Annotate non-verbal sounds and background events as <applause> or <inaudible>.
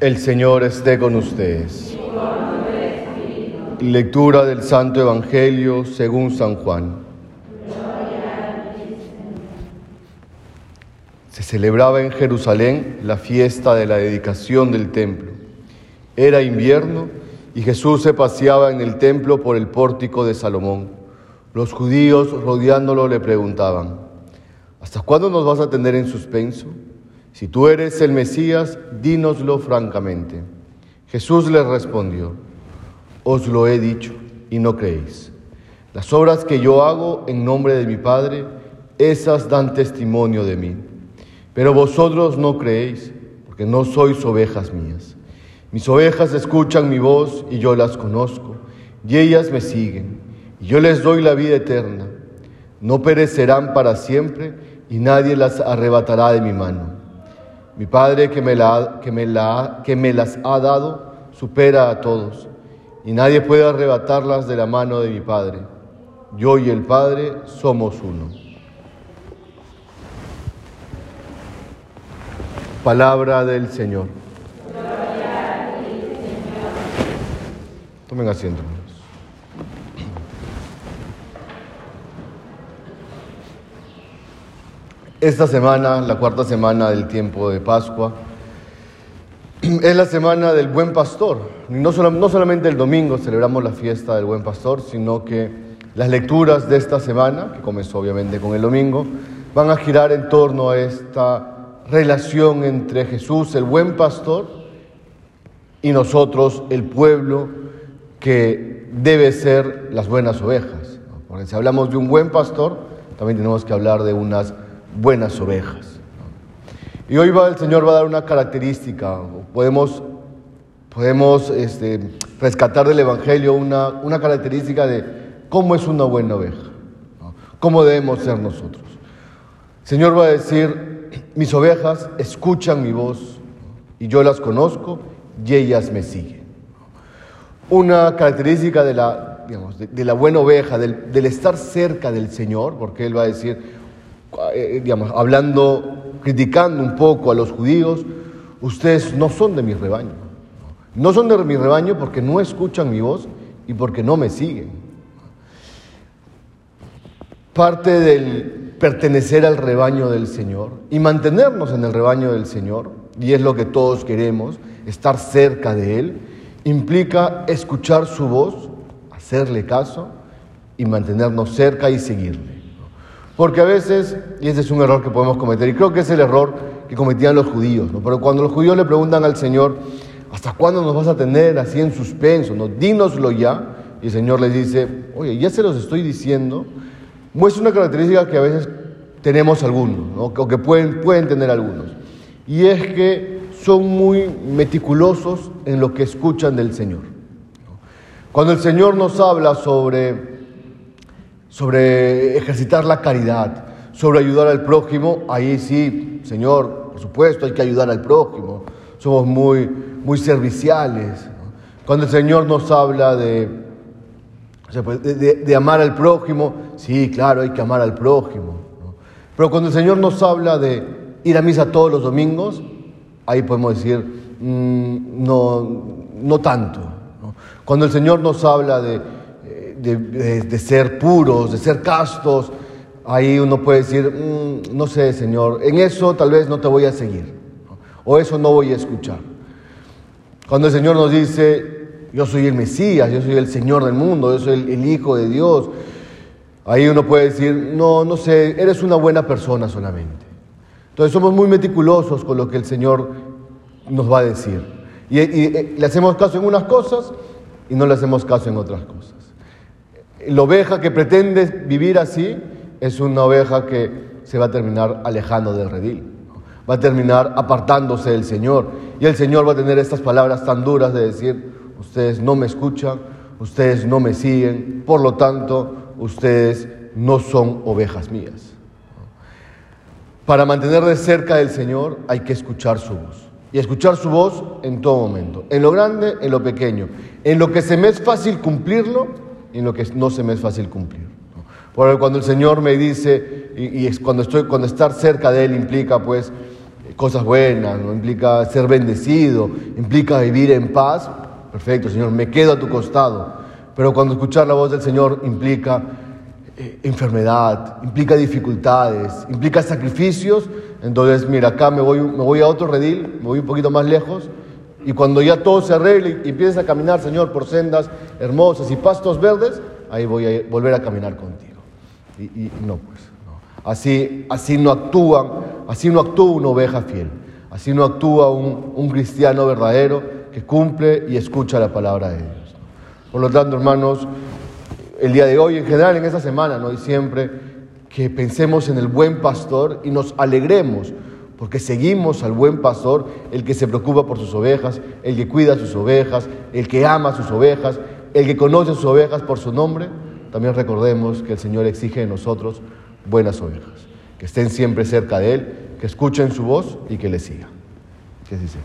El Señor esté con ustedes. Lectura del Santo Evangelio según San Juan. Se celebraba en Jerusalén la fiesta de la dedicación del templo. Era invierno y Jesús se paseaba en el templo por el pórtico de Salomón. Los judíos rodeándolo le preguntaban, ¿hasta cuándo nos vas a tener en suspenso? Si tú eres el Mesías, dínoslo francamente. Jesús les respondió, os lo he dicho y no creéis. Las obras que yo hago en nombre de mi Padre, esas dan testimonio de mí. Pero vosotros no creéis, porque no sois ovejas mías. Mis ovejas escuchan mi voz y yo las conozco, y ellas me siguen, y yo les doy la vida eterna. No perecerán para siempre, y nadie las arrebatará de mi mano. Mi Padre que me, la, que, me la, que me las ha dado supera a todos, y nadie puede arrebatarlas de la mano de mi Padre. Yo y el Padre somos uno. Palabra del Señor. Tomen asiento. Esta semana, la cuarta semana del tiempo de Pascua, <clears throat> es la semana del buen pastor. No, no solamente el domingo celebramos la fiesta del buen pastor, sino que las lecturas de esta semana, que comenzó obviamente con el domingo, van a girar en torno a esta relación entre Jesús, el buen pastor, y nosotros, el pueblo, que debe ser las buenas ovejas. Porque si hablamos de un buen pastor, también tenemos que hablar de unas buenas ovejas. Y hoy va, el Señor va a dar una característica, podemos, podemos este, rescatar del Evangelio una, una, característica de cómo es una buena oveja, cómo debemos ser nosotros. El Señor va a decir, mis ovejas escuchan mi voz y yo las conozco y ellas me siguen. Una característica de la, digamos, de, la buena oveja, del, del estar cerca del Señor, porque Él va a decir, eh, digamos, hablando, criticando un poco a los judíos, ustedes no son de mi rebaño. No son de mi rebaño porque no escuchan mi voz y porque no me siguen. Parte del pertenecer al rebaño del Señor y mantenernos en el rebaño del Señor, y es lo que todos queremos, estar cerca de Él, implica escuchar su voz, hacerle caso y mantenernos cerca y seguirle. Porque a veces, y ese es un error que podemos cometer, y creo que es el error que cometían los judíos, ¿no? pero cuando los judíos le preguntan al Señor, ¿hasta cuándo nos vas a tener así en suspenso? ¿no? Dínoslo ya. Y el Señor les dice, oye, ya se los estoy diciendo. Muestra una característica que a veces tenemos algunos, ¿no? o que pueden, pueden tener algunos. Y es que son muy meticulosos en lo que escuchan del Señor. Cuando el Señor nos habla sobre sobre ejercitar la caridad, sobre ayudar al prójimo, ahí sí, Señor, por supuesto, hay que ayudar al prójimo. Somos muy, muy serviciales. Cuando el Señor nos habla pues, de, de, amar al prójimo, sí, claro, hay que amar al prójimo. Pero cuando el Señor nos habla de ir a misa todos los domingos, ahí podemos decir, mm, no, no tanto. Cuando el Señor nos habla de de, ser puros, de ser castos, ahí uno puede decir, mm, no sé, Señor, en eso tal vez no te voy a seguir, o eso no voy a escuchar. Cuando el Señor nos dice, yo soy el Mesías, yo soy el Señor del mundo, yo soy el, Hijo de Dios, ahí uno puede decir, no, no sé, eres una buena persona solamente. Entonces somos muy meticulosos con lo que el Señor nos va a decir. y, eh, le hacemos caso en unas cosas y no le hacemos caso en otras cosas. La oveja que pretende vivir así es una oveja que se va a terminar alejando del redil, va a terminar apartándose del Señor. Y el Señor va a tener estas palabras tan duras de decir, ustedes no me escuchan, ustedes no me siguen, por lo tanto, ustedes no son ovejas mías. Para mantener de cerca del Señor hay que escuchar su voz. Y escuchar su voz en todo momento, en lo grande, en lo pequeño, en lo que se me es fácil cumplirlo en lo que no se me es fácil cumplir. Porque cuando el Señor me dice, y, es cuando, estoy, cuando estar cerca de Él implica pues cosas buenas, ¿no? implica ser bendecido, implica vivir en paz. Perfecto, Señor, me quedo a tu costado. Pero cuando escuchar la voz del Señor implica eh, enfermedad, implica dificultades, implica sacrificios, entonces mira, acá me voy, me voy a otro redil, me voy un poquito más lejos, y cuando ya todo se arregle y empieces a caminar, Señor, por sendas hermosas y pastos verdes, ahí voy a volver a caminar contigo. Y, no, pues, no. Así, así no actúan, así no actúa una oveja fiel, así no actúa un, un cristiano verdadero que cumple y escucha la palabra de Dios. Por lo tanto, hermanos, el día de hoy, en general, en esta semana, ¿no? y siempre, que pensemos en el buen pastor y nos alegremos, porque seguimos al buen pastor, el que se preocupa por sus ovejas, el que cuida sus ovejas, el que ama sus ovejas, el que conoce sus ovejas por su nombre. También recordemos que el Señor exige de nosotros buenas ovejas, que estén siempre cerca de Él, que escuchen su voz y que le sigan. ¿Qué dice?